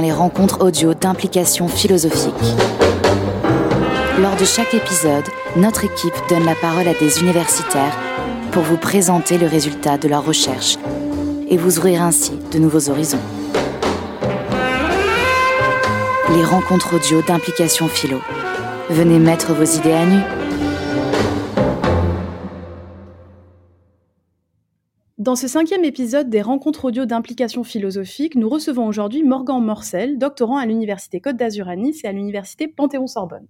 les rencontres audio d'implication philosophique. Lors de chaque épisode, notre équipe donne la parole à des universitaires pour vous présenter le résultat de leurs recherches et vous ouvrir ainsi de nouveaux horizons. Les rencontres audio d'implication philo. Venez mettre vos idées à nu. Dans ce cinquième épisode des rencontres audio d'implication philosophique, nous recevons aujourd'hui Morgan Morcel, doctorant à l'Université Côte d'Azur à Nice et à l'Université Panthéon-Sorbonne.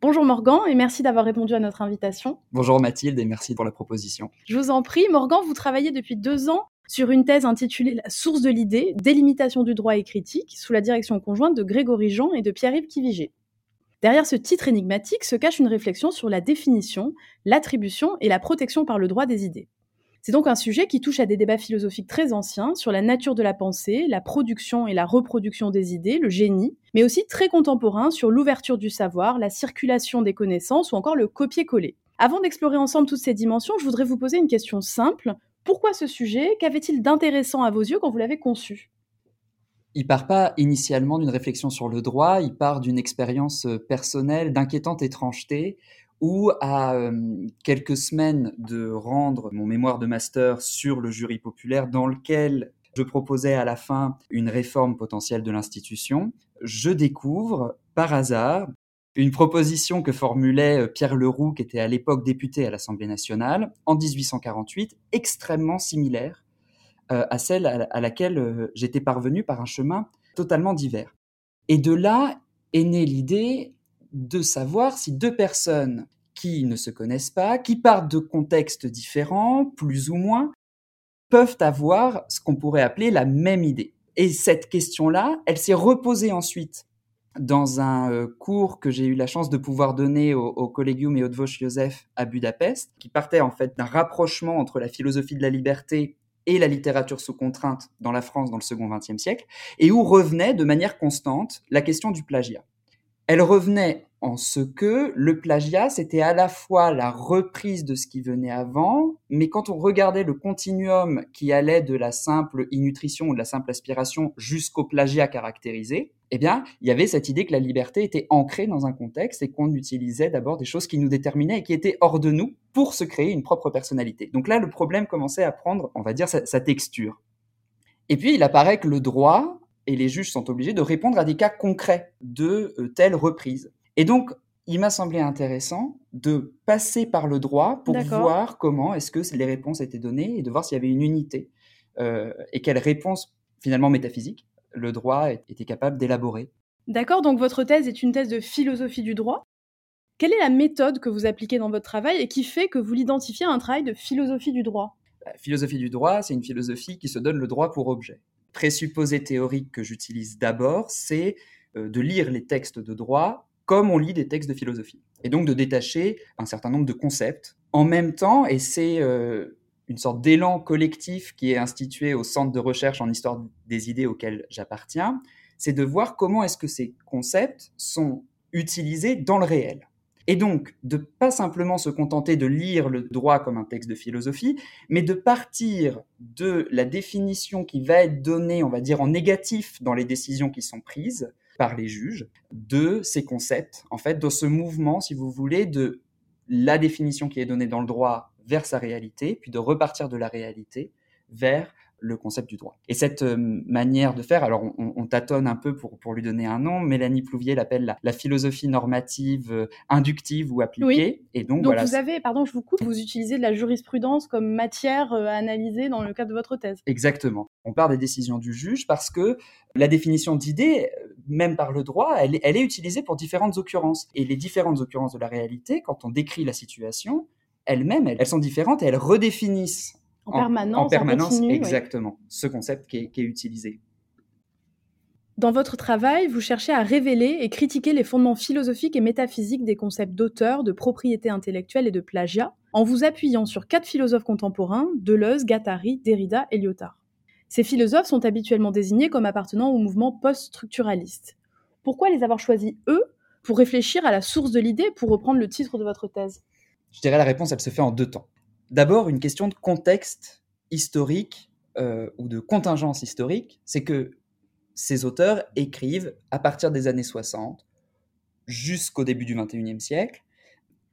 Bonjour Morgan et merci d'avoir répondu à notre invitation. Bonjour Mathilde et merci pour la proposition. Je vous en prie, Morgan, vous travaillez depuis deux ans sur une thèse intitulée La source de l'idée, délimitation du droit et critique, sous la direction conjointe de Grégory Jean et de Pierre-Yves Kivigé. Derrière ce titre énigmatique se cache une réflexion sur la définition, l'attribution et la protection par le droit des idées. C'est donc un sujet qui touche à des débats philosophiques très anciens sur la nature de la pensée, la production et la reproduction des idées, le génie, mais aussi très contemporain sur l'ouverture du savoir, la circulation des connaissances ou encore le copier-coller. Avant d'explorer ensemble toutes ces dimensions, je voudrais vous poser une question simple. Pourquoi ce sujet Qu'avait-il d'intéressant à vos yeux quand vous l'avez conçu? Il part pas initialement d'une réflexion sur le droit, il part d'une expérience personnelle d'inquiétante étrangeté ou à euh, quelques semaines de rendre mon mémoire de master sur le jury populaire dans lequel je proposais à la fin une réforme potentielle de l'institution, je découvre par hasard une proposition que formulait euh, Pierre Leroux, qui était à l'époque député à l'Assemblée nationale, en 1848, extrêmement similaire euh, à celle à laquelle j'étais parvenu par un chemin totalement divers. Et de là est née l'idée de savoir si deux personnes qui ne se connaissent pas, qui partent de contextes différents, plus ou moins, peuvent avoir ce qu'on pourrait appeler la même idée. Et cette question-là, elle s'est reposée ensuite dans un euh, cours que j'ai eu la chance de pouvoir donner au, au Collegium et Odvosh Joseph à Budapest, qui partait en fait d'un rapprochement entre la philosophie de la liberté et la littérature sous contrainte dans la France dans le second XXe siècle, et où revenait de manière constante la question du plagiat. Elle revenait en ce que le plagiat, c'était à la fois la reprise de ce qui venait avant, mais quand on regardait le continuum qui allait de la simple innutrition ou de la simple aspiration jusqu'au plagiat caractérisé, eh bien, il y avait cette idée que la liberté était ancrée dans un contexte et qu'on utilisait d'abord des choses qui nous déterminaient et qui étaient hors de nous pour se créer une propre personnalité. Donc là, le problème commençait à prendre, on va dire, sa, sa texture. Et puis, il apparaît que le droit, et les juges sont obligés de répondre à des cas concrets de euh, telle reprise. Et donc, il m'a semblé intéressant de passer par le droit pour voir comment est-ce que les réponses étaient données et de voir s'il y avait une unité euh, et quelle réponse finalement métaphysique le droit était capable d'élaborer. D'accord, donc votre thèse est une thèse de philosophie du droit. Quelle est la méthode que vous appliquez dans votre travail et qui fait que vous l'identifiez à un travail de philosophie du droit? La philosophie du droit, c'est une philosophie qui se donne le droit pour objet présupposé théorique que j'utilise d'abord, c'est euh, de lire les textes de droit comme on lit des textes de philosophie. Et donc de détacher un certain nombre de concepts en même temps, et c'est euh, une sorte d'élan collectif qui est institué au centre de recherche en histoire des idées auquel j'appartiens, c'est de voir comment est-ce que ces concepts sont utilisés dans le réel. Et donc, de pas simplement se contenter de lire le droit comme un texte de philosophie, mais de partir de la définition qui va être donnée, on va dire, en négatif dans les décisions qui sont prises par les juges, de ces concepts, en fait, de ce mouvement, si vous voulez, de la définition qui est donnée dans le droit vers sa réalité, puis de repartir de la réalité vers le concept du droit. Et cette euh, manière de faire, alors on, tâtonne un peu pour, pour lui donner un nom, Mélanie Plouvier l'appelle la, philosophie normative euh, inductive ou appliquée. Et donc, donc vous avez, pardon, je vous coupe, vous utilisez de la jurisprudence comme matière euh, à analyser dans le cadre de votre thèse. Exactement. On part des décisions du juge parce que la définition d'idée, même par le droit, elle, elle est utilisée pour différentes occurrences. Et les différentes occurrences de la réalité, quand on décrit la situation, elles-mêmes, elles sont différentes et elles redéfinissent en, permanence. En permanence, exactement. Ce concept qui est, utilisé. Dans votre travail, vous cherchez à révéler et critiquer les fondements philosophiques et métaphysiques des concepts d'auteur, de propriété intellectuelle et de plagiat, en vous appuyant sur quatre philosophes contemporains, Deleuze, Guattari, Derrida et Lyotard. Ces philosophes sont habituellement désignés comme appartenant au mouvement post-structuraliste. Pourquoi les avoir choisis, eux, pour réfléchir à la source de l'idée, pour reprendre le titre de votre thèse? Je dirais la réponse, elle se fait en deux temps. D'abord, une question de contexte historique euh, ou de contingence historique, c'est que ces auteurs écrivent à partir des années 60 jusqu'au début du 21e siècle,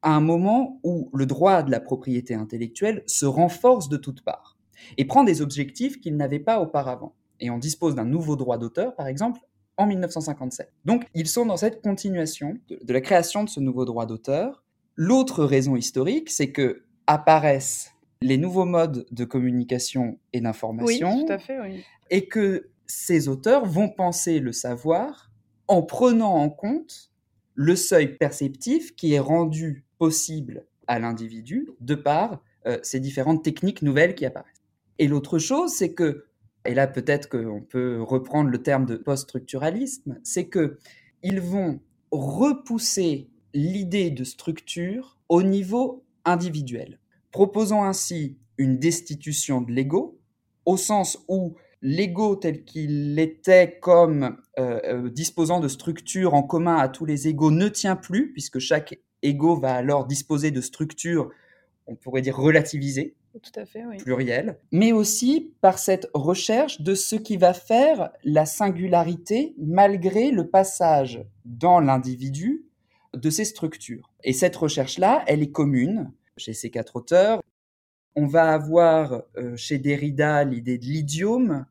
à un moment où le droit de la propriété intellectuelle se renforce de toutes parts et prend des objectifs qu'il n'avait pas auparavant. Et on dispose d'un nouveau droit d'auteur, par exemple, en 1957. Donc, ils sont dans cette continuation de, de la création de ce nouveau droit d'auteur. L'autre raison historique, c'est que apparaissent les nouveaux modes de communication et d'information. Oui, tout à fait, oui. Et que ces auteurs vont penser le savoir en prenant en compte le seuil perceptif qui est rendu possible à l'individu de par euh, ces différentes techniques nouvelles qui apparaissent. Et l'autre chose, c'est que, et là peut-être qu'on peut reprendre le terme de post-structuralisme, c'est que ils vont repousser l'idée de structure au niveau individuel, proposant ainsi une destitution de l'ego, au sens où l'ego tel qu'il était comme euh, euh, disposant de structures en commun à tous les égos ne tient plus, puisque chaque ego va alors disposer de structures, on pourrait dire relativisées, Tout à fait, oui. plurielles, mais aussi par cette recherche de ce qui va faire la singularité malgré le passage dans l'individu de ces structures. Et cette recherche-là, elle est commune chez ces quatre auteurs. On va avoir euh, chez Derrida l'idée de l'idiome.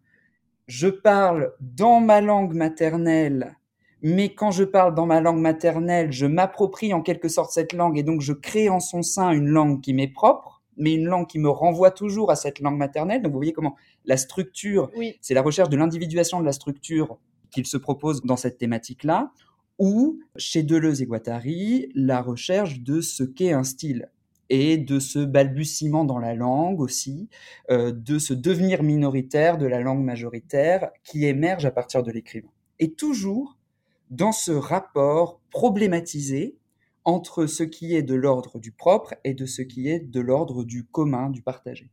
Je parle dans ma langue maternelle, mais quand je parle dans ma langue maternelle, je m'approprie en quelque sorte cette langue et donc je crée en son sein une langue qui m'est propre, mais une langue qui me renvoie toujours à cette langue maternelle. Donc vous voyez comment la structure, Oui, c'est la recherche de l'individuation de la structure qu'il se propose dans cette thématique-là, ou chez Deleuze et Guattari, la recherche de ce qu'est un style et de ce balbutiement dans la langue aussi, euh, de ce devenir minoritaire de la langue majoritaire qui émerge à partir de l'écrivain. Et toujours dans ce rapport problématisé entre ce qui est de l'ordre du propre et de ce qui est de l'ordre du commun, du partagé.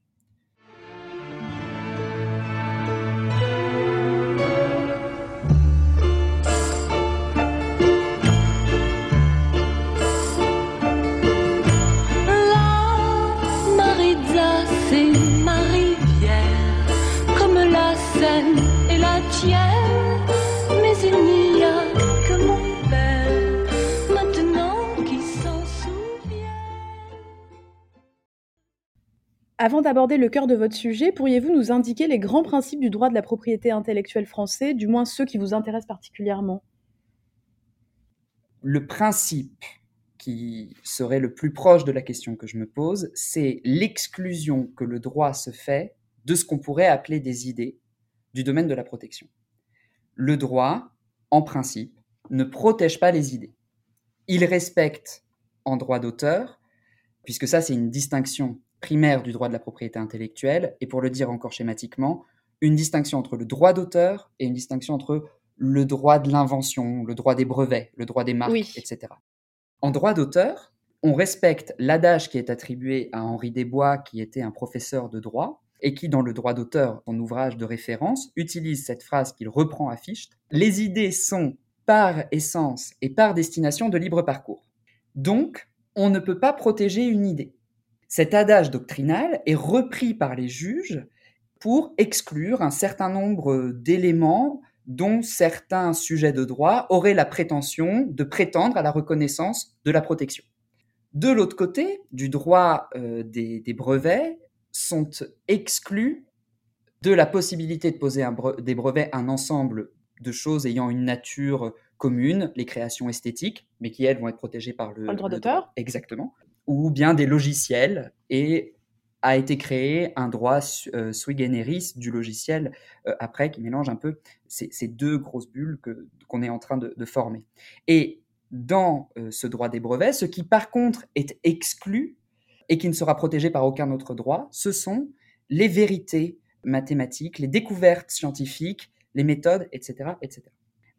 Avant d'aborder le cœur de votre sujet, pourriez-vous nous indiquer les grands principes du droit de la propriété intellectuelle français, du moins ceux qui vous intéressent particulièrement? Le principe qui serait le plus proche de la question que je me pose, c'est l'exclusion que le droit se fait de ce qu'on pourrait appeler des idées du domaine de la protection. Le droit, en principe, ne protège pas les idées. Il respecte en droit d'auteur, puisque ça c'est une distinction primaire du droit de la propriété intellectuelle, et pour le dire encore schématiquement, une distinction entre le droit d'auteur et une distinction entre le droit de l'invention, le droit des brevets, le droit des marques, Oui. etc. En droit d'auteur, on respecte l'adage qui est attribué à Henri Desbois, qui était un professeur de droit, et qui, dans le droit d'auteur, son ouvrage de référence, utilise cette phrase qu'il reprend à Fichte. Les idées sont par essence et par destination de libre parcours. Donc, on ne peut pas protéger une idée. Cet adage doctrinal est repris par les juges pour exclure un certain nombre d'éléments dont certains sujets de droit auraient la prétention de prétendre à la reconnaissance de la protection. De l'autre côté, du droit euh, des, des brevets, sont exclus de la possibilité de poser un bre- des brevets un ensemble de choses ayant une nature commune, les créations esthétiques, mais qui elles vont être protégées par le, le droit d'auteur. Exactement. Ou bien des logiciels et a été créé un droit euh, sui generis du logiciel euh, après qui mélange un peu ces, deux grosses bulles qu'on est en train de, de former. Et dans euh, ce droit des brevets, ce qui par contre est exclu et qui ne sera protégé par aucun autre droit, ce sont les vérités mathématiques, les découvertes scientifiques, les méthodes, etc., etc.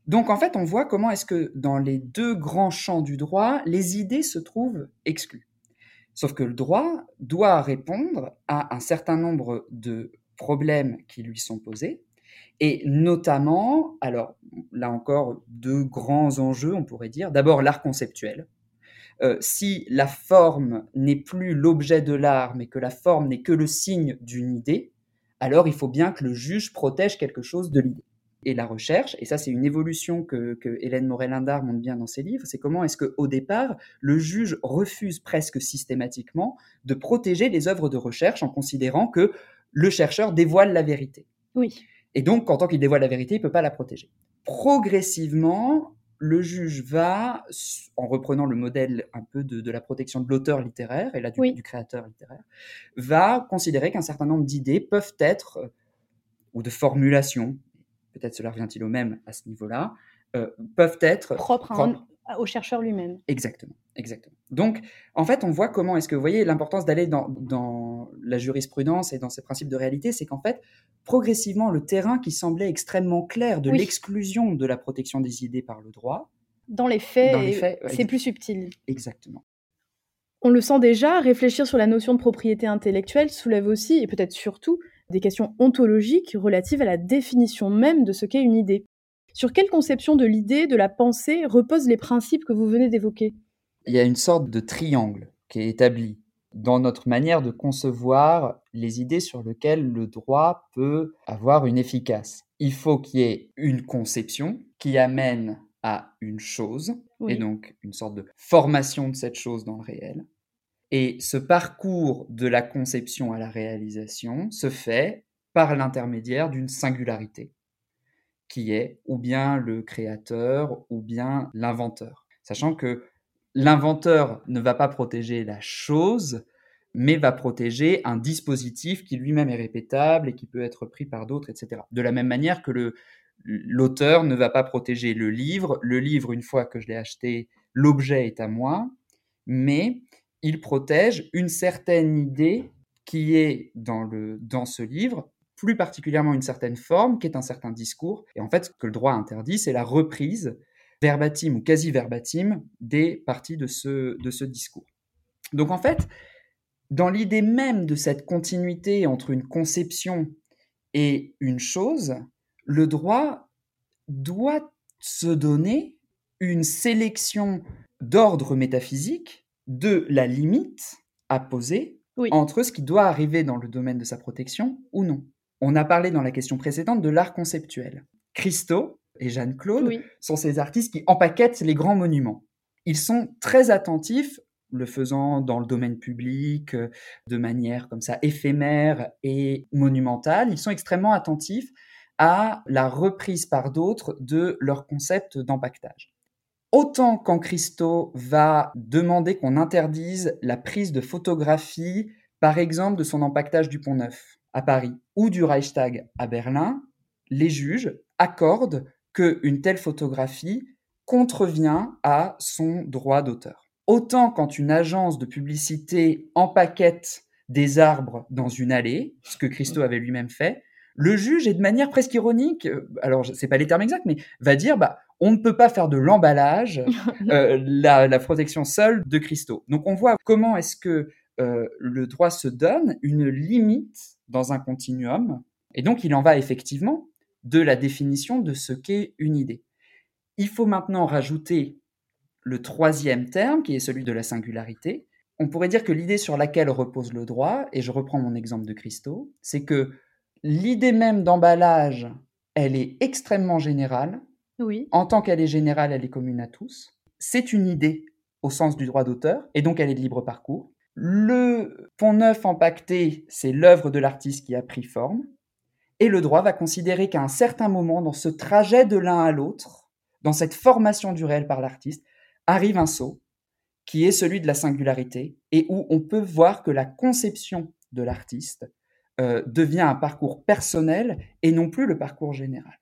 Donc en fait, on voit comment est-ce que dans les deux grands champs du droit, les idées se trouvent exclues. Sauf que le droit doit répondre à un certain nombre de problèmes qui lui sont posés, et notamment, alors là encore, deux grands enjeux, on pourrait dire. D'abord, l'art conceptuel. Euh, si la forme n'est plus l'objet de l'art, mais que la forme n'est que le signe d'une idée, alors il faut bien que le juge protège quelque chose de l'idée. Et la recherche, et ça c'est une évolution que, que Hélène Morel-Lindar montre bien dans ses livres, c'est comment est-ce qu'au départ, le juge refuse presque systématiquement de protéger les œuvres de recherche en considérant que le chercheur dévoile la vérité. Oui. Et donc, en tant qu'il dévoile la vérité, il ne peut pas la protéger. Progressivement, le juge va, en reprenant le modèle un peu de, la protection de l'auteur littéraire et là du, du, créateur littéraire, va considérer qu'un certain nombre d'idées peuvent être, euh, ou de formulations, peut-être cela revient-il au même à ce niveau-là, euh, peuvent être propres, au chercheur lui-même. Exactement, exactement. Donc, en fait, on voit comment est-ce que, vous voyez, l'importance d'aller dans, dans, la jurisprudence et dans ces principes de réalité, c'est qu'en fait, progressivement, le terrain qui semblait extrêmement clair de l'exclusion de la protection des idées par le droit, dans les faits, c'est plus subtil. Exactement. On le sent déjà, réfléchir sur la notion de propriété intellectuelle soulève aussi, et peut-être surtout, des questions ontologiques relatives à la définition même de ce qu'est une idée. Sur quelle conception de l'idée, de la pensée reposent les principes que vous venez d'évoquer? Il y a une sorte de triangle qui est établi dans notre manière de concevoir les idées sur lesquelles le droit peut avoir une efficace. Il faut qu'il y ait une conception qui amène à une chose, et donc une sorte de formation de cette chose dans le réel. Et ce parcours de la conception à la réalisation se fait par l'intermédiaire d'une singularité, qui est ou bien le créateur ou bien l'inventeur. Sachant que l'inventeur ne va pas protéger la chose, mais va protéger un dispositif qui lui-même est répétable et qui peut être pris par d'autres, etc. De la même manière que l'auteur ne va pas protéger le livre. Le livre, une fois que je l'ai acheté, l'objet est à moi, mais il protège une certaine idée qui est dans, le, dans ce livre, plus particulièrement une certaine forme, qui est un certain discours. Et en fait, ce que le droit interdit, c'est la reprise verbatim ou quasi verbatim des parties de ce, de ce discours. Donc en fait, dans l'idée même de cette continuité entre une conception et une chose, le droit doit se donner une sélection d'ordre métaphysique de la limite à poser entre ce qui doit arriver dans le domaine de sa protection ou non. On a parlé dans la question précédente de l'art conceptuel. Christo et Jeanne-Claude sont ces artistes qui empaquettent les grands monuments. Ils sont très attentifs, le faisant dans le domaine public, euh, de manière comme ça éphémère et monumentale, ils sont extrêmement attentifs à la reprise par d'autres de leur concept d'empaquetage. Autant quand Christo va demander qu'on interdise la prise de photographie, par exemple de son empaquetage du Pont Neuf à Paris ou du Reichstag à Berlin, les juges accordent qu'une telle photographie contrevient à son droit d'auteur. Autant quand une agence de publicité empaquette des arbres dans une allée, ce que Christo avait lui-même fait, le juge est de manière presque ironique, euh, alors c'est pas les termes exacts, mais va dire bah on ne peut pas faire de l'emballage euh, la, protection seule de Christo. Donc on voit comment est-ce que euh, le droit se donne une limite dans un continuum, et donc il en va effectivement de la définition de ce qu'est une idée. Il faut maintenant rajouter le troisième terme, qui est celui de la singularité. On pourrait dire que l'idée sur laquelle repose le droit, et je reprends mon exemple de Christo, c'est que l'idée même d'emballage, elle est extrêmement générale. En tant qu'elle est générale, elle est commune à tous. C'est une idée au sens du droit d'auteur, et donc elle est de libre parcours. Le pont neuf empaqueté, c'est l'œuvre de l'artiste qui a pris forme. Et le droit va considérer qu'à un certain moment, dans ce trajet de l'un à l'autre, dans cette formation du réel par l'artiste, arrive un saut qui est celui de la singularité et où on peut voir que la conception de l'artiste euh, devient un parcours personnel et non plus le parcours général.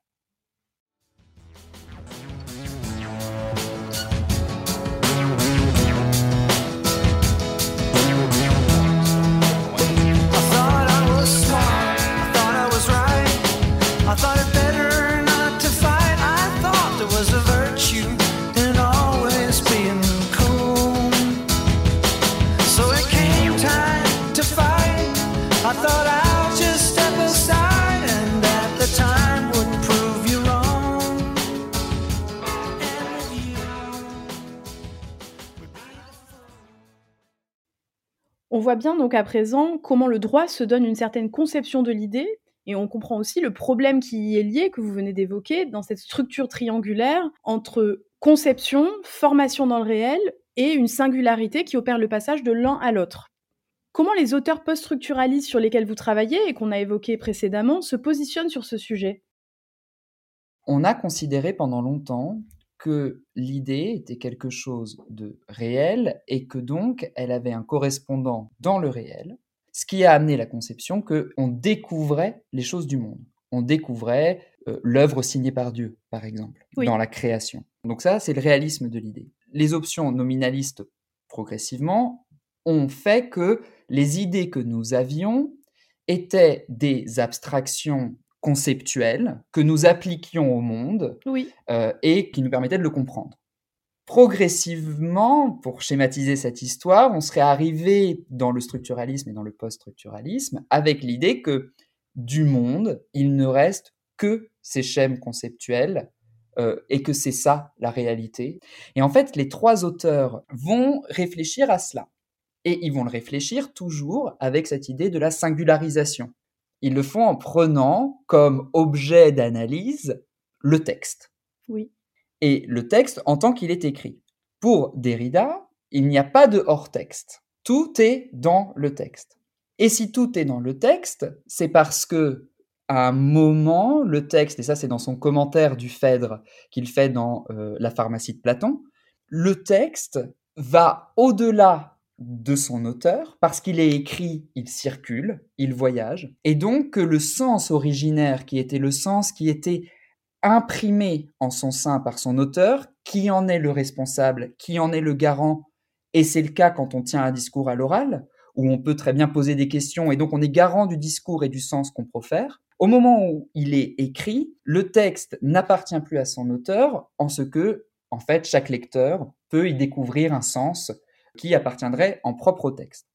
On voit bien donc à présent comment le droit se donne une certaine conception de l'idée Et on comprend aussi le problème qui y est lié, que vous venez d'évoquer, dans cette structure triangulaire entre conception, formation dans le réel et une singularité qui opère le passage de l'un à l'autre. Comment les auteurs post-structuralistes sur lesquels vous travaillez et qu'on a évoqués précédemment se positionnent sur ce sujet? On a considéré pendant longtemps que l'idée était quelque chose de réel et que donc elle avait un correspondant dans le réel, ce qui a amené la conception qu'on découvrait les choses du monde. On découvrait euh, l'œuvre signée par Dieu, par exemple, dans la création. Donc ça, c'est le réalisme de l'idée. Les options nominalistes, progressivement, ont fait que les idées que nous avions étaient des abstractions conceptuelles que nous appliquions au monde euh, et qui nous permettaient de le comprendre. Progressivement, pour schématiser cette histoire, on serait arrivé dans le structuralisme et dans le post-structuralisme avec l'idée que du monde, il ne reste que ces schèmes conceptuels euh, et que c'est ça la réalité. Et en fait, les trois auteurs vont réfléchir à cela. Et ils vont le réfléchir toujours avec cette idée de la singularisation. Ils le font en prenant comme objet d'analyse le texte. Oui. Et le texte en tant qu'il est écrit. Pour Derrida, il n'y a pas de hors-texte. Tout est dans le texte. Et si tout est dans le texte, c'est parce que à un moment, le texte, et ça c'est dans son commentaire du Phèdre qu'il fait dans euh, La pharmacie de Platon, le texte va au-delà de son auteur, parce qu'il est écrit, il circule, il voyage, et donc que le sens originaire, qui était le sens qui était imprimé en son sein par son auteur, qui en est le responsable, qui en est le garant, et c'est le cas quand on tient un discours à l'oral, où on peut très bien poser des questions, et donc on est garant du discours et du sens qu'on profère, au moment où il est écrit, le texte n'appartient plus à son auteur en ce que, en fait, chaque lecteur peut y découvrir un sens qui appartiendrait en propre au texte.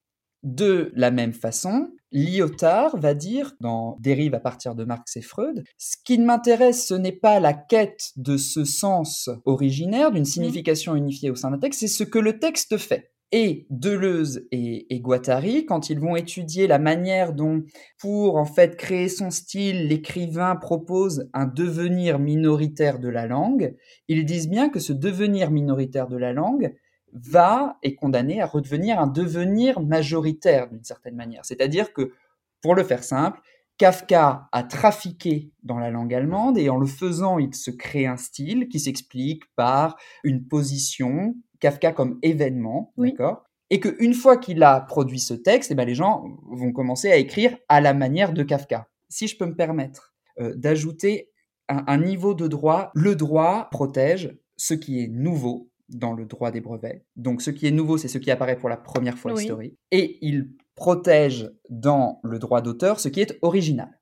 De la même façon, Lyotard va dire, dans Dérive à partir de Marx et Freud, ce qui m'intéresse, ce n'est pas la quête de ce sens originaire, d'une signification unifiée au sein d'un texte, c'est ce que le texte fait. Et Deleuze et, Guattari, quand ils vont étudier la manière dont, pour en fait créer son style, l'écrivain propose un devenir minoritaire de la langue, ils disent bien que ce devenir minoritaire de la langue va est condamné à redevenir un devenir majoritaire d'une certaine manière. C'est-à-dire que, pour le faire simple, Kafka a trafiqué dans la langue allemande et en le faisant, il se crée un style qui s'explique par une position, Kafka comme événement, d'accord? Et qu'une fois qu'il a produit ce texte, eh ben, les gens vont commencer à écrire à la manière de Kafka. Si je peux me permettre euh, d'ajouter un, niveau de droit, le droit protège ce qui est nouveau dans le droit des brevets. Donc ce qui est nouveau, c'est ce qui apparaît pour la première fois historique. Et il protège dans le droit d'auteur ce qui est original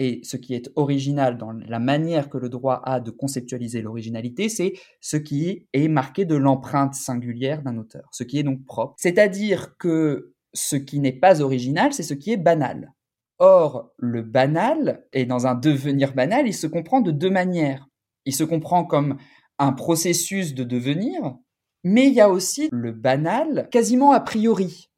et ce qui est original dans la manière que le droit a de conceptualiser l'originalité, c'est ce qui est marqué de l'empreinte singulière d'un auteur, ce qui est donc propre. C'est-à-dire que ce qui n'est pas original, c'est ce qui est banal. Or, le banal, et dans un devenir banal, il se comprend de deux manières. Il se comprend comme un processus de devenir, mais il y a aussi le banal quasiment a priori.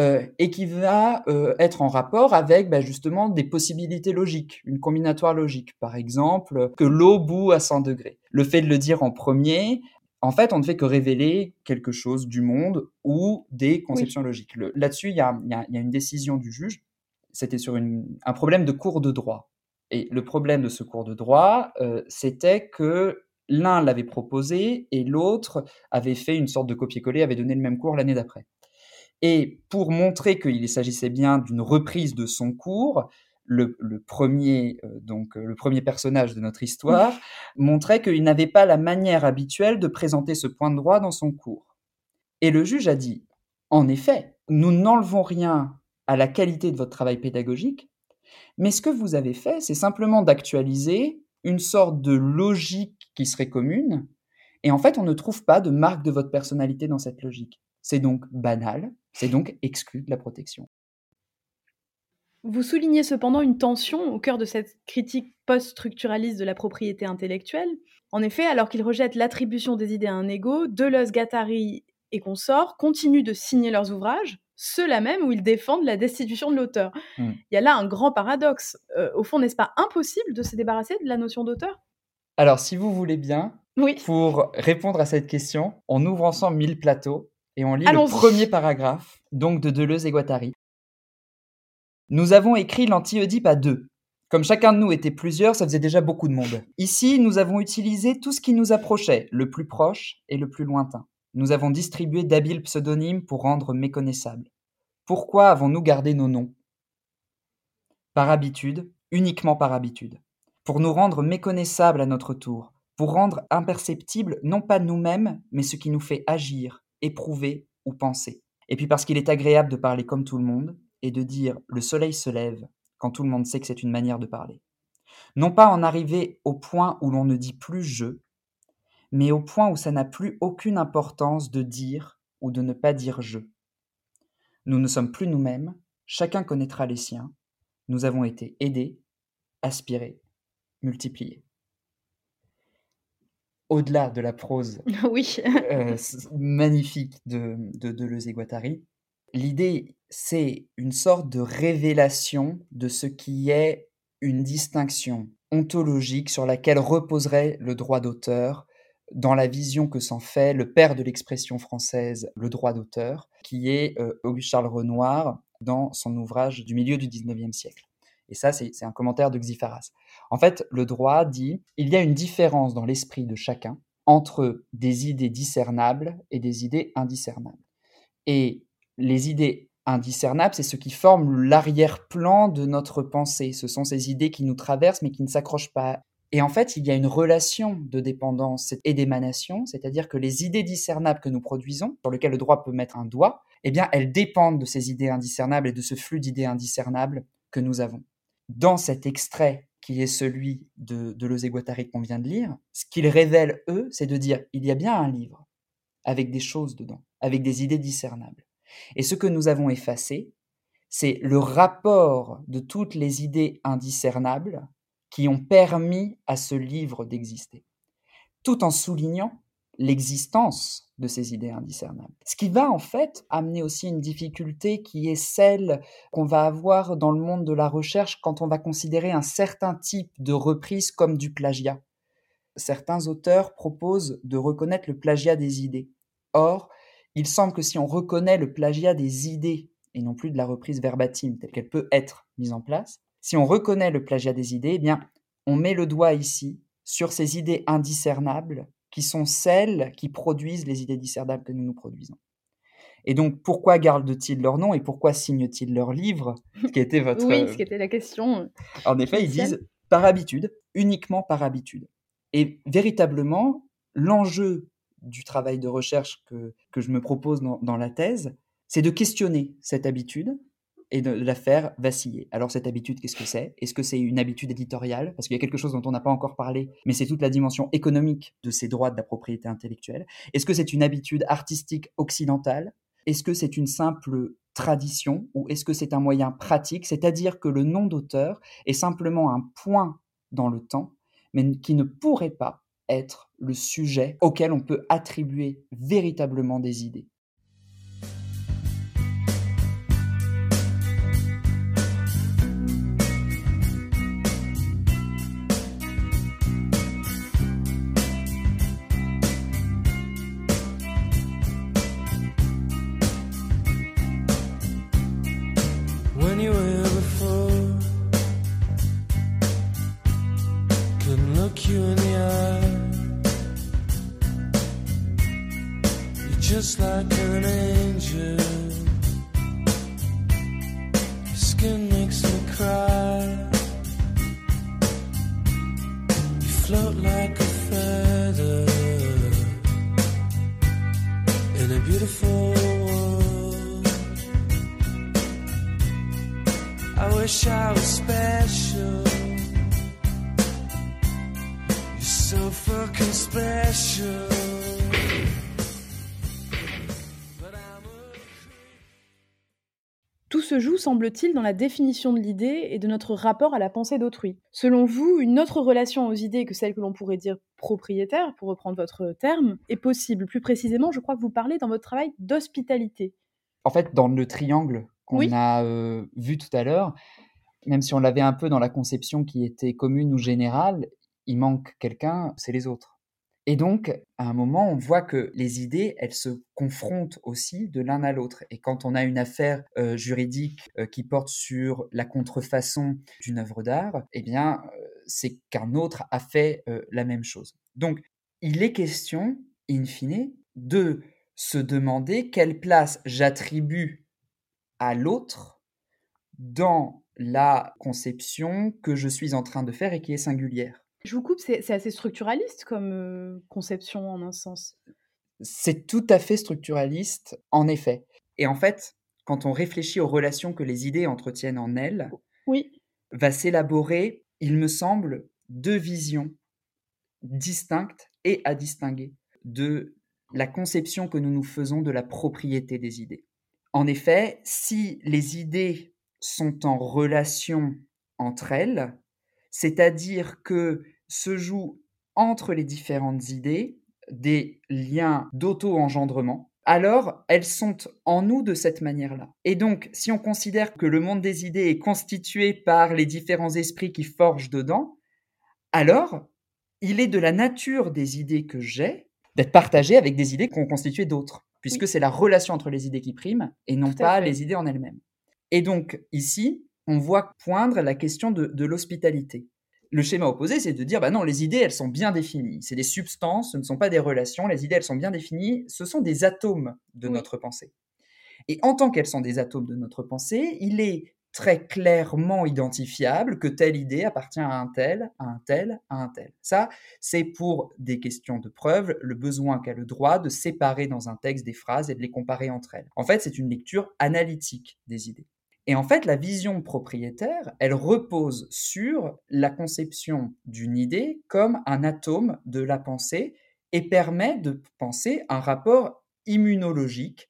Euh, et qui va euh, être en rapport avec bah, justement des possibilités logiques, une combinatoire logique. Par exemple, que l'eau bout à 100 degrés. Le fait de le dire en premier, en fait, on ne fait que révéler quelque chose du monde ou des conceptions logiques. Là-dessus, il y, a, une décision du juge. C'était sur un problème de cours de droit. Et le problème de ce cours de droit, euh, c'était que l'un l'avait proposé et l'autre avait fait une sorte de copier-coller, avait donné le même cours l'année d'après. Et pour montrer qu'il s'agissait bien d'une reprise de son cours, le, premier, euh, donc, euh, le premier personnage de notre histoire montrait qu'il n'avait pas la manière habituelle de présenter ce point de droit dans son cours. Et le juge a dit, en effet, nous n'enlevons rien à la qualité de votre travail pédagogique, mais ce que vous avez fait, c'est simplement d'actualiser une sorte de logique qui serait commune, et en fait, on ne trouve pas de marque de votre personnalité dans cette logique. C'est donc banal, c'est donc exclu de la protection. Vous soulignez cependant une tension au cœur de cette critique post-structuraliste de la propriété intellectuelle. En effet, alors qu'ils rejettent l'attribution des idées à un ego, Deleuze, Guattari et consorts continuent de signer leurs ouvrages, ceux-là même où ils défendent la destitution de l'auteur. Mm. Il y a là un grand paradoxe. Euh, au fond, n'est-ce pas impossible de se débarrasser de la notion d'auteur? Alors, si vous voulez bien, Oui. pour répondre à cette question, on ouvre ensemble 1000 plateaux et on lit le premier paragraphe, donc de Deleuze et Guattari. Nous avons écrit l'anti-Oedipe à deux. Comme chacun de nous était plusieurs, ça faisait déjà beaucoup de monde. Ici, nous avons utilisé tout ce qui nous approchait, le plus proche et le plus lointain. Nous avons distribué d'habiles pseudonymes pour rendre méconnaissables. Pourquoi avons-nous gardé nos noms? Par habitude, uniquement par habitude. Pour nous rendre méconnaissables à notre tour, pour rendre imperceptibles non pas nous-mêmes, mais ce qui nous fait agir, éprouver ou penser. Et puis parce qu'il est agréable de parler comme tout le monde et de dire le soleil se lève quand tout le monde sait que c'est une manière de parler. Non pas en arriver au point où l'on ne dit plus je, mais au point où ça n'a plus aucune importance de dire ou de ne pas dire je. Nous ne sommes plus nous-mêmes, chacun connaîtra les siens, nous avons été aidés, aspirés, multipliés. Au-delà de la prose oui. euh, magnifique de, de Deleuze et Guattari. L'idée, c'est une sorte de révélation de ce qui est une distinction ontologique sur laquelle reposerait le droit d'auteur dans la vision que s'en fait le père de l'expression française, le droit d'auteur, qui est euh, Auguste Charles Renoir dans son ouvrage du milieu du 19e siècle. Et ça, c'est un commentaire de Xipharas. En fait, le droit dit il y a une différence dans l'esprit de chacun entre des idées discernables et des idées indiscernables. Et les idées indiscernables, c'est ce qui forme l'arrière-plan de notre pensée. Ce sont ces idées qui nous traversent mais qui ne s'accrochent pas. Et en fait, il y a une relation de dépendance et d'émanation, c'est-à-dire que les idées discernables que nous produisons, sur lesquelles le droit peut mettre un doigt, eh bien, elles dépendent de ces idées indiscernables et de ce flux d'idées indiscernables que nous avons. Dans cet extrait qui est celui de, de Guattari qu'on vient de lire, ce qu'ils révèlent, eux, c'est de dire il y a bien un livre avec des choses dedans, avec des idées discernables. Et ce que nous avons effacé, c'est le rapport de toutes les idées indiscernables qui ont permis à ce livre d'exister, tout en soulignant l'existence de ces idées indiscernables. Ce qui va en fait amener aussi une difficulté qui est celle qu'on va avoir dans le monde de la recherche quand on va considérer un certain type de reprise comme du plagiat. Certains auteurs proposent de reconnaître le plagiat des idées. Or, il semble que si on reconnaît le plagiat des idées et non plus de la reprise verbatim telle qu'elle peut être mise en place, si on reconnaît le plagiat des idées, eh bien, on met le doigt ici sur ces idées indiscernables qui sont celles qui produisent les idées discernables que nous nous produisons. Et donc, pourquoi gardent-ils leur nom et pourquoi signent-ils leur livre Ce qui était votre. Oui, ce qui était la question. En effet, ils disent par habitude, uniquement par habitude. Et véritablement, l'enjeu du travail de recherche que, que je me propose dans, dans la thèse, c'est de questionner cette habitude et de la faire vaciller. Alors cette habitude, qu'est-ce que c'est? Est-ce que c'est une habitude éditoriale? Parce qu'il y a quelque chose dont on n'a pas encore parlé, mais c'est toute la dimension économique de ces droits de la propriété intellectuelle. Est-ce que c'est une habitude artistique occidentale? Est-ce que c'est une simple tradition? Ou est-ce que c'est un moyen pratique? C'est-à-dire que le nom d'auteur est simplement un point dans le temps, mais qui ne pourrait pas être le sujet auquel on peut attribuer véritablement des idées. Semble-t-il, dans la définition de l'idée et de notre rapport à la pensée d'autrui. Selon vous, une autre relation aux idées que celle que l'on pourrait dire propriétaire, pour reprendre votre terme, est possible? Plus précisément, je crois que vous parlez dans votre travail d'hospitalité. En fait, dans le triangle qu'on Oui. a euh, vu tout à l'heure, même si on l'avait un peu dans la conception qui était commune ou générale, il manque quelqu'un, c'est les autres. Et donc, à un moment, on voit que les idées, elles se confrontent aussi de l'un à l'autre. Et quand on a une affaire euh, juridique euh, qui porte sur la contrefaçon d'une œuvre d'art, eh bien, euh, c'est qu'un autre a fait la même chose. Donc, il est question, in fine, de se demander quelle place j'attribue à l'autre dans la conception que je suis en train de faire et qui est singulière. Je vous coupe, c'est assez structuraliste comme conception en un sens? C'est tout à fait structuraliste, en effet. Et en fait, quand on réfléchit aux relations que les idées entretiennent en elles, Oui. va s'élaborer, il me semble, deux visions distinctes et à distinguer de la conception que nous nous faisons de la propriété des idées. En effet, si les idées sont en relation entre elles, c'est-à-dire que se jouent entre les différentes idées des liens d'auto-engendrement, alors elles sont en nous de cette manière-là. Et donc, si on considère que le monde des idées est constitué par les différents esprits qui forgent dedans, alors il est de la nature des idées que j'ai d'être partagé avec des idées qu'ont constitué d'autres, puisque Oui. c'est la relation entre les idées qui prime et non pas fait. les idées en elles-mêmes. Et donc, ici, on voit poindre la question de, de l'hospitalité. Le schéma opposé, c'est de dire, bah non, les idées, elles sont bien définies. C'est des substances, ce ne sont pas des relations. Les idées, elles sont bien définies. Ce sont des atomes de Oui. notre pensée. Et en tant qu'elles sont des atomes de notre pensée, il est très clairement identifiable que telle idée appartient à un tel, à un tel, à un tel. Ça, c'est pour des questions de preuve, le besoin qu'a le droit de séparer dans un texte des phrases et de les comparer entre elles. En fait, c'est une lecture analytique des idées. Et en fait, la vision propriétaire, elle repose sur la conception d'une idée comme un atome de la pensée et permet de penser un rapport immunologique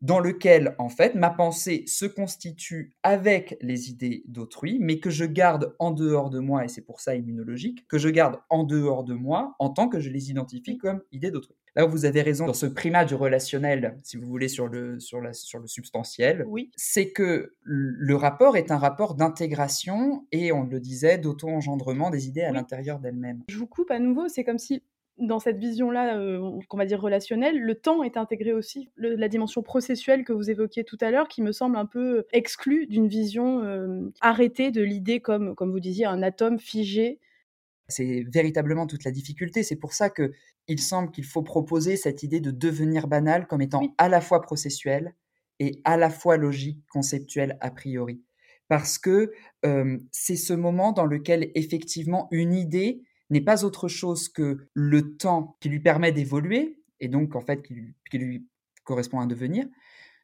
dans lequel, en fait, ma pensée se constitue avec les idées d'autrui, mais que je garde en dehors de moi, et c'est pour ça immunologique, que je garde en dehors de moi en tant que je les identifie comme idées d'autrui. Là où vous avez raison dans ce primat du relationnel, si vous voulez, sur le, sur la, sur le substantiel, Oui. c'est que le rapport est un rapport d'intégration et, on le disait, d'auto-engendrement des idées à Oui. l'intérieur d'elles-mêmes. Je vous coupe à nouveau, c'est comme si dans cette vision-là, euh, qu'on va dire relationnelle, le temps est intégré aussi. Le- la dimension processuelle que vous évoquiez tout à l'heure, qui me semble un peu exclue d'une vision euh, arrêtée de l'idée comme, comme vous disiez, un atome figé. C'est véritablement toute la difficulté. C'est pour ça que il semble qu'il faut proposer cette idée de devenir banal comme étant Oui. à la fois processuel et à la fois logique, conceptuel a priori. Parce que euh, c'est ce moment dans lequel effectivement une idée n'est pas autre chose que le temps qui lui permet d'évoluer et donc en fait qui lui, qui lui correspond à un devenir.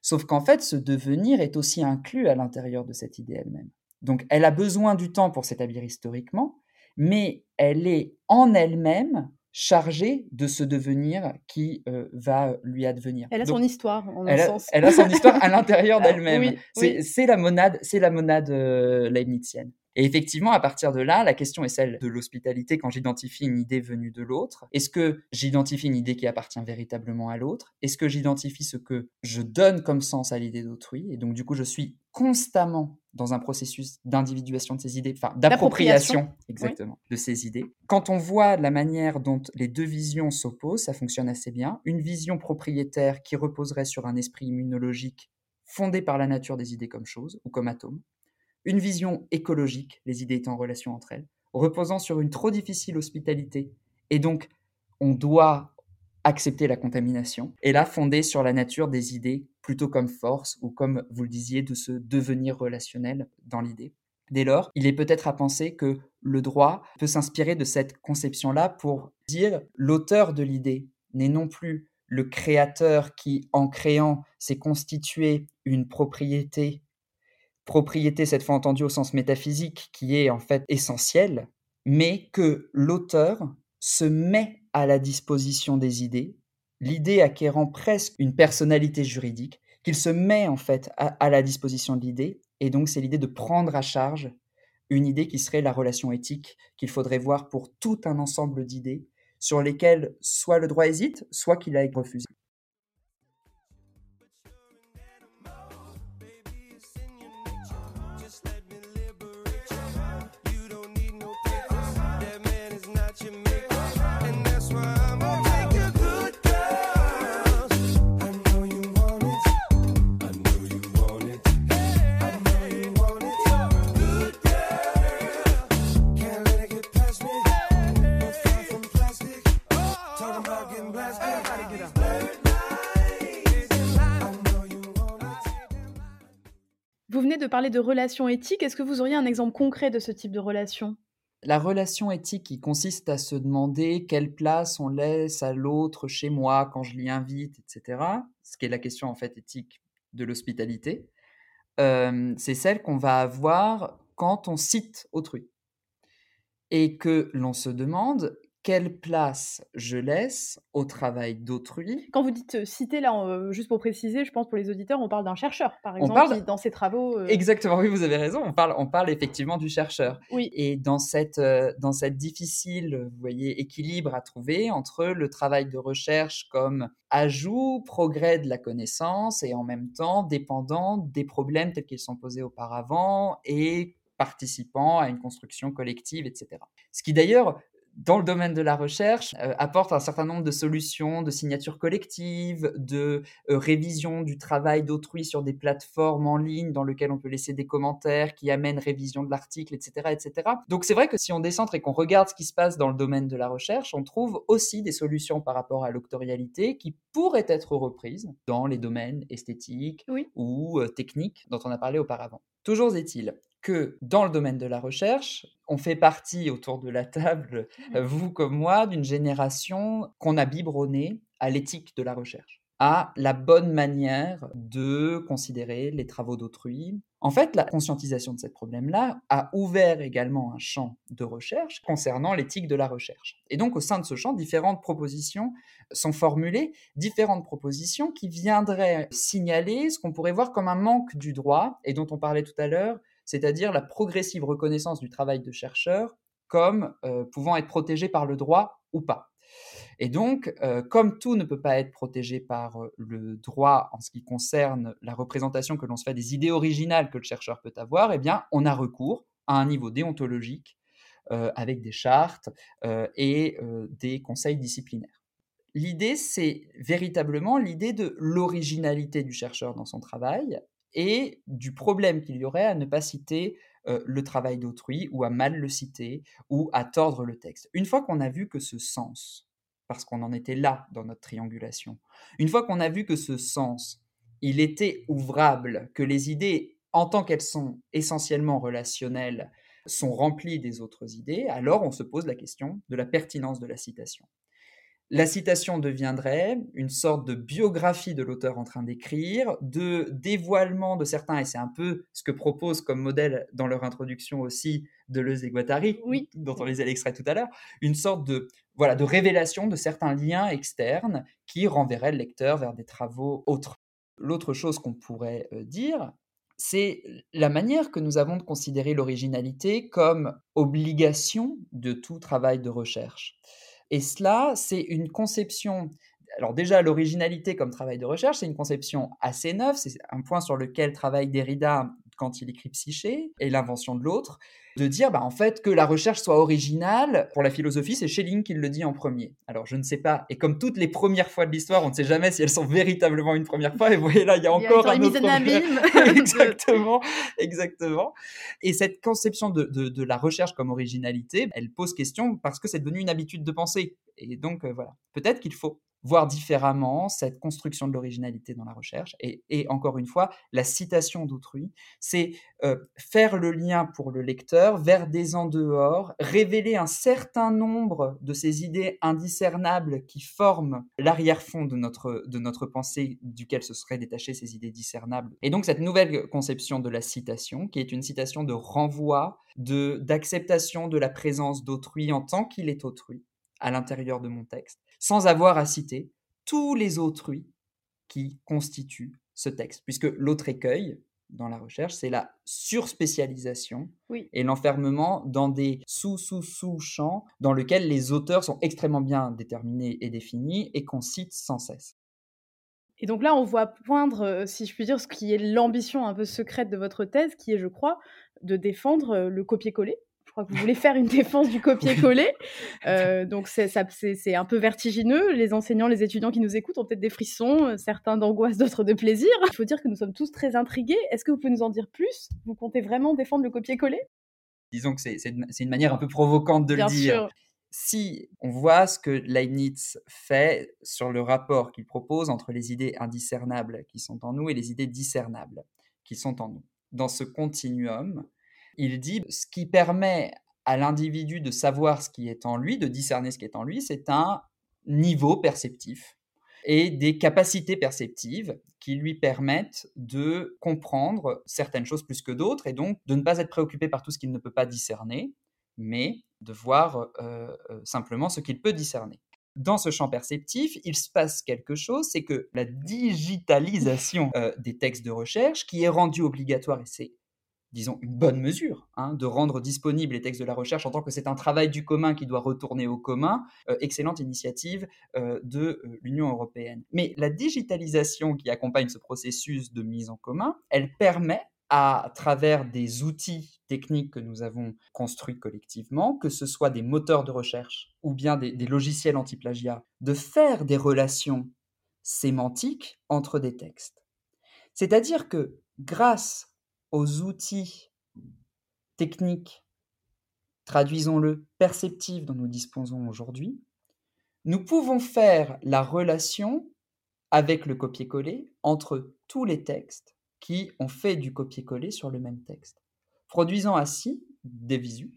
Sauf qu'en fait, ce devenir est aussi inclus à l'intérieur de cette idée elle-même. Donc elle a besoin du temps pour s'établir historiquement, mais elle est en elle-même chargée de ce devenir qui euh, va lui advenir. Elle a Donc, son histoire, en un elle, a, sens. elle a son histoire à l'intérieur Ah, d'elle-même. oui, c'est oui. c'est la monade, c'est la monade euh, leibnizienne. Et effectivement, à partir de là, la question est celle de l'hospitalité quand j'identifie une idée venue de l'autre. Est-ce que j'identifie une idée qui appartient véritablement à l'autre? Est-ce que j'identifie ce que je donne comme sens à l'idée d'autrui? Et donc, du coup, je suis constamment dans un processus d'individuation de ces idées, enfin d'appropriation, exactement, de ces idées. Quand on voit la manière dont les deux visions s'opposent, ça fonctionne assez bien. Une vision propriétaire qui reposerait sur un esprit immunologique fondé par la nature des idées comme choses ou comme atomes une vision écologique, les idées étant en relation entre elles, reposant sur une trop difficile hospitalité, et donc on doit accepter la contamination, et là fondée sur la nature des idées plutôt comme force, ou comme vous le disiez, de ce devenir relationnel dans l'idée. Dès lors, il est peut-être à penser que le droit peut s'inspirer de cette conception-là pour dire l'auteur de l'idée n'est non plus le créateur qui, en créant, s'est constitué une propriété propriété cette fois entendue au sens métaphysique qui est en fait essentielle, mais que l'auteur se met à la disposition des idées, l'idée acquérant presque une personnalité juridique, qu'il se met en fait à, la disposition de l'idée, et donc c'est l'idée de prendre à charge une idée qui serait la relation éthique qu'il faudrait voir pour tout un ensemble d'idées sur lesquelles soit le droit hésite, soit qu'il a refusé. De parler de relations éthiques. Est-ce que vous auriez un exemple concret de ce type de relation? La relation éthique qui consiste à se demander quelle place on laisse à l'autre chez moi quand je l'y invite, etc. Ce qui est la question en fait éthique de l'hospitalité. euh, c'est celle qu'on va avoir quand on cite autrui. Et que l'on se demande quelle place je laisse au travail d'autrui? Quand vous dites euh, citer, là, euh, juste pour préciser, je pense pour les auditeurs, on parle d'un chercheur, par On exemple, parle- qui, dans ses travaux. euh, Exactement, oui, vous avez raison. On parle, on parle effectivement du chercheur. Oui. Et dans cette, euh, dans cette difficile, vous voyez, équilibre à trouver entre le travail de recherche comme ajout, progrès de la connaissance et en même temps dépendant des problèmes tels qu'ils sont posés auparavant et participant à une construction collective, etc. Ce qui d'ailleurs, dans le domaine de la recherche, euh, apporte un certain nombre de solutions, de signatures collectives, de euh, révision du travail d'autrui sur des plateformes en ligne dans lesquelles on peut laisser des commentaires qui amènent révision de l'article, etc., etc. Donc c'est vrai que si on descend et qu'on regarde ce qui se passe dans le domaine de la recherche, on trouve aussi des solutions par rapport à l'octorialité qui pourraient être reprises dans les domaines esthétiques Oui. ou euh, techniques dont on a parlé auparavant. Toujours est-il que dans le domaine de la recherche, on fait partie autour de la table, euh, vous comme moi, d'une génération qu'on a biberonnée à l'éthique de la recherche, à la bonne manière de considérer les travaux d'autrui. En fait, la conscientisation de ce problème-là a ouvert également un champ de recherche concernant l'éthique de la recherche. Et donc, au sein de ce champ, différentes propositions sont formulées, différentes propositions qui viendraient signaler ce qu'on pourrait voir comme un manque du droit, et dont on parlait tout à l'heure, c'est-à-dire la progressive reconnaissance du travail de chercheur comme euh, pouvant être protégé par le droit ou pas. Et donc, euh, comme tout ne peut pas être protégé par euh, le droit en ce qui concerne la représentation que l'on se fait des idées originales que le chercheur peut avoir, eh bien, on a recours à un niveau déontologique avec des chartes et des conseils disciplinaires. L'idée, c'est véritablement l'idée de l'originalité du chercheur dans son travail et du problème qu'il y aurait à ne pas citer le travail d'autrui ou à mal le citer ou à tordre le texte. Une fois qu'on a vu que ce sens, parce qu'on en était là dans notre triangulation, une fois qu'on a vu que ce sens, il était ouvrable, que les idées, en tant qu'elles sont essentiellement relationnelles, sont remplies des autres idées, alors on se pose la question de la pertinence de la citation. La citation deviendrait une sorte de biographie de l'auteur en train d'écrire, de dévoilement de certains, et c'est un peu ce que propose comme modèle dans leur introduction aussi Deleuze et Guattari, Oui. dont on lisait l'extrait tout à l'heure, une sorte de, voilà, de révélation de certains liens externes qui renverraient le lecteur vers des travaux autres. L'autre chose qu'on pourrait euh, dire, c'est la manière que nous avons de considérer l'originalité comme obligation de tout travail de recherche. Et cela, c'est une conception. Alors déjà, l'originalité comme travail de recherche, c'est une conception assez neuve. C'est un point sur lequel travaille Derrida quand il écrit Psyché et l'invention de l'autre, de dire bah, en fait que la recherche soit originale. Pour la philosophie, c'est Schelling qui le dit en premier. Alors je ne sais pas. Et comme toutes les premières fois de l'histoire, on ne sait jamais si elles sont véritablement une première fois. Et vous voyez là, il y a Il y a encore un autre abîme. exactement, exactement. Et cette conception de, de, de la recherche comme originalité, elle pose question parce que c'est devenu une habitude de penser. Et donc, euh, voilà, peut-être qu'il faut voir différemment cette construction de l'originalité dans la recherche. Et, et, encore une fois, la citation d'autrui, c'est euh, faire le lien pour le lecteur vers des en dehors, révéler un certain nombre de ces idées indiscernables qui forment l'arrière-fond de notre, de notre pensée duquel se seraient détachées ces idées discernables. Et donc cette nouvelle conception de la citation, qui est une citation de renvoi, de d'acceptation de la présence d'autrui en tant qu'il est autrui à l'intérieur de mon texte, sans avoir à citer tous les autrui qui constituent ce texte, puisque l'autre écueil dans la recherche, c'est la surspécialisation Oui. et l'enfermement dans des sous-sous-sous-champs dans lesquels les auteurs sont extrêmement bien déterminés et définis et qu'on cite sans cesse. Et donc là, on voit poindre, euh, si je puis dire, ce qui est l'ambition un peu secrète de votre thèse, qui est, je crois, de défendre euh, le copier-coller. Je crois que vous voulez faire une défense du copier-coller. Euh, donc c'est un peu vertigineux. Les enseignants, les étudiants qui nous écoutent ont peut-être des frissons, euh, certains d'angoisse, d'autres de plaisir. Il faut dire que nous sommes tous très intrigués. Est-ce que vous pouvez nous en dire plus? Vous comptez vraiment défendre le copier-coller? Disons que c'est une, manière un peu provocante de Bien le dire. sûr. si on voit ce que Leibniz fait sur le rapport qu'il propose entre les idées indiscernables qui sont en nous et les idées discernables qui sont en nous. dans ce continuum. Il dit ce qui permet à l'individu de savoir ce qui est en lui, de discerner ce qui est en lui, c'est un niveau perceptif et des capacités perceptives qui lui permettent de comprendre certaines choses plus que d'autres et donc de ne pas être préoccupé par tout ce qu'il ne peut pas discerner, mais de voir euh, euh, simplement ce qu'il peut discerner. Dans ce champ perceptif, il se passe quelque chose, c'est que la digitalisation euh, des textes de recherche, qui est rendue obligatoire, et c'est disons, une bonne mesure hein, de rendre disponibles les textes de la recherche en tant que c'est un travail du commun qui doit retourner au commun. Euh, excellente initiative euh, de euh, l'Union européenne. Mais la digitalisation qui accompagne ce processus de mise en commun, elle permet à travers des outils techniques que nous avons construits collectivement, que ce soit des moteurs de recherche ou bien des, des logiciels anti-plagiat, de faire des relations sémantiques entre des textes. C'est-à-dire que grâce aux outils techniques, traduisons-le, perceptifs dont nous disposons aujourd'hui, nous pouvons faire la relation avec le copier-coller entre tous les textes qui ont fait du copier-coller sur le même texte, produisant ainsi des visus,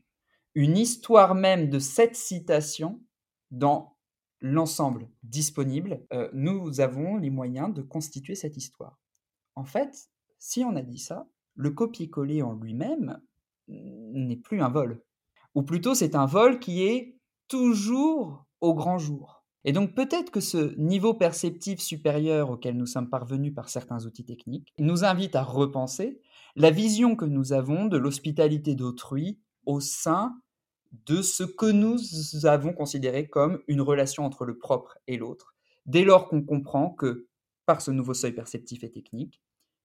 une histoire même de cette citation dans l'ensemble disponible, euh, nous avons les moyens de constituer cette histoire. En fait, si on a dit ça, le copier-coller en lui-même n'est plus un vol. Ou plutôt, c'est un vol qui est toujours au grand jour. Et donc peut-être que ce niveau perceptif supérieur auquel nous sommes parvenus par certains outils techniques nous invite à repenser la vision que nous avons de l'hospitalité d'autrui au sein de ce que nous avons considéré comme une relation entre le propre et l'autre, dès lors qu'on comprend que, par ce nouveau seuil perceptif et technique,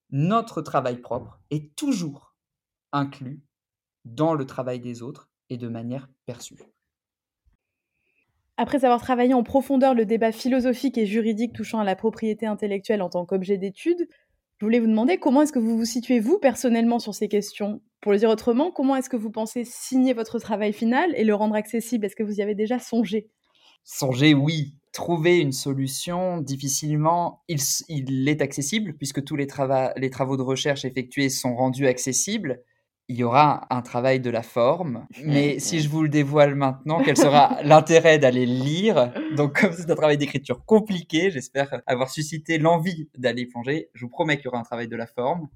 notre travail propre est toujours inclus dans le travail des autres et de manière perçue. Après avoir travaillé en profondeur le débat philosophique et juridique touchant à la propriété intellectuelle en tant qu'objet d'étude, je voulais vous demander comment est-ce que vous vous situez vous personnellement sur ces questions? Pour le dire autrement, comment est-ce que vous pensez signer votre travail final et le rendre accessible? Est-ce que vous y avez déjà songé? Songer, oui trouver une solution, difficilement, il, est accessible puisque tous les, les travaux de recherche effectués sont rendus accessibles. Il y aura un travail de la forme, mais si je vous le dévoile maintenant, quel sera l'intérêt d'aller lire? Donc, comme c'est un travail d'écriture compliqué, j'espère avoir suscité l'envie d'aller plonger. Je vous promets qu'il y aura un travail de la forme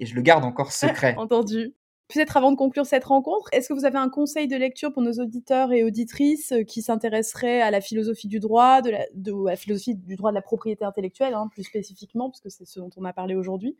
et je le garde encore secret. Entendu. Peut-être avant de conclure cette rencontre, est-ce que vous avez un conseil de lecture pour nos auditeurs et auditrices euh, qui s'intéresseraient à la philosophie du droit, de la, la philosophie du droit de la propriété intellectuelle, hein, plus spécifiquement, parce que c'est ce dont on a parlé aujourd'hui?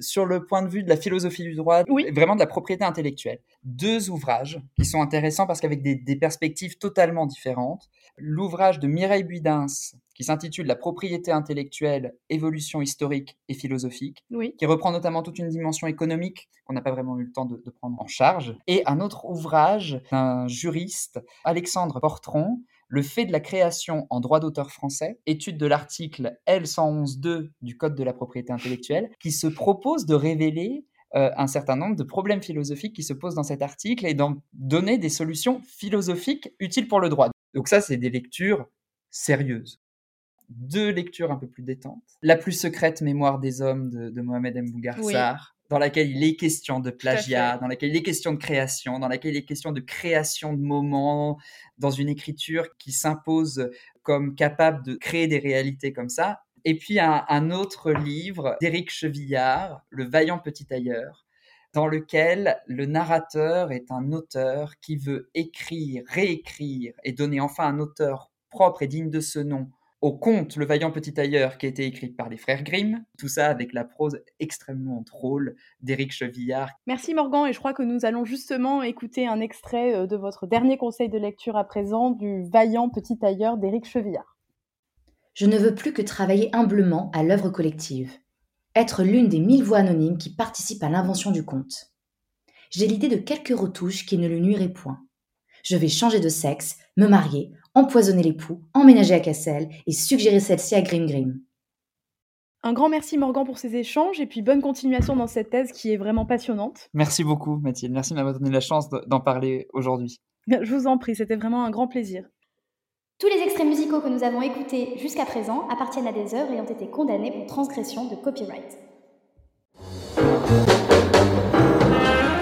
Sur le point de vue de la philosophie du droit, vraiment de la propriété intellectuelle. Deux ouvrages qui sont intéressants parce qu'avec des, perspectives totalement différentes. L'ouvrage de Mireille Buidens, qui s'intitule La propriété intellectuelle, évolution historique et philosophique, qui reprend notamment toute une dimension économique qu'on n'a pas vraiment eu le temps de, de prendre en charge. Et un autre ouvrage d'un juriste, Alexandre Portron, le fait de la création en droit d'auteur français, étude de l'article L111.2 du Code de la propriété intellectuelle, qui se propose de révéler euh, un certain nombre de problèmes philosophiques qui se posent dans cet article et d'en donner des solutions philosophiques utiles pour le droit. Donc ça, c'est des lectures sérieuses. Deux lectures un peu plus détentes. La plus secrète mémoire des hommes de, Mohamed M. dans laquelle il est question de plagiat, dans laquelle il est question de création, dans laquelle il est question de création de moments, dans une écriture qui s'impose comme capable de créer des réalités comme ça. Et puis un, un autre livre d'Éric Chevillard, Le vaillant petit ailleurs, dans lequel le narrateur est un auteur qui veut écrire, réécrire et donner enfin un auteur propre et digne de ce nom au conte Le Vaillant Petit Tailleur qui a été écrit par les frères Grimm, tout ça avec la prose extrêmement drôle d'Éric Chevillard. Merci Morgan et je crois que nous allons justement écouter un extrait euh, de votre dernier conseil de lecture à présent du Vaillant Petit Tailleur d'Éric Chevillard. Je ne veux plus que travailler humblement à l'œuvre collective, être l'une des mille voix anonymes qui participent à l'invention du conte. J'ai l'idée de quelques retouches qui ne le nuiraient point. Je vais changer de sexe, me marier, empoisonner l'époux, emménager à Cassel et suggérer celle-ci à Grim Grim. Un grand merci Morgan pour ces échanges et puis bonne continuation dans cette thèse qui est vraiment passionnante. Merci beaucoup Mathilde, merci de m'avoir donné la chance d'en parler aujourd'hui. Je vous en prie, c'était vraiment un grand plaisir. Tous les extraits musicaux que nous avons écoutés jusqu'à présent appartiennent à des œuvres ayant été condamnées pour transgression de copyright.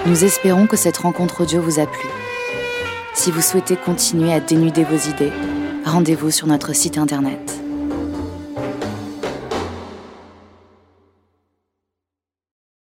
Nous espérons que cette rencontre audio vous a plu. Si vous souhaitez continuer à dénuder vos idées, rendez-vous sur notre site internet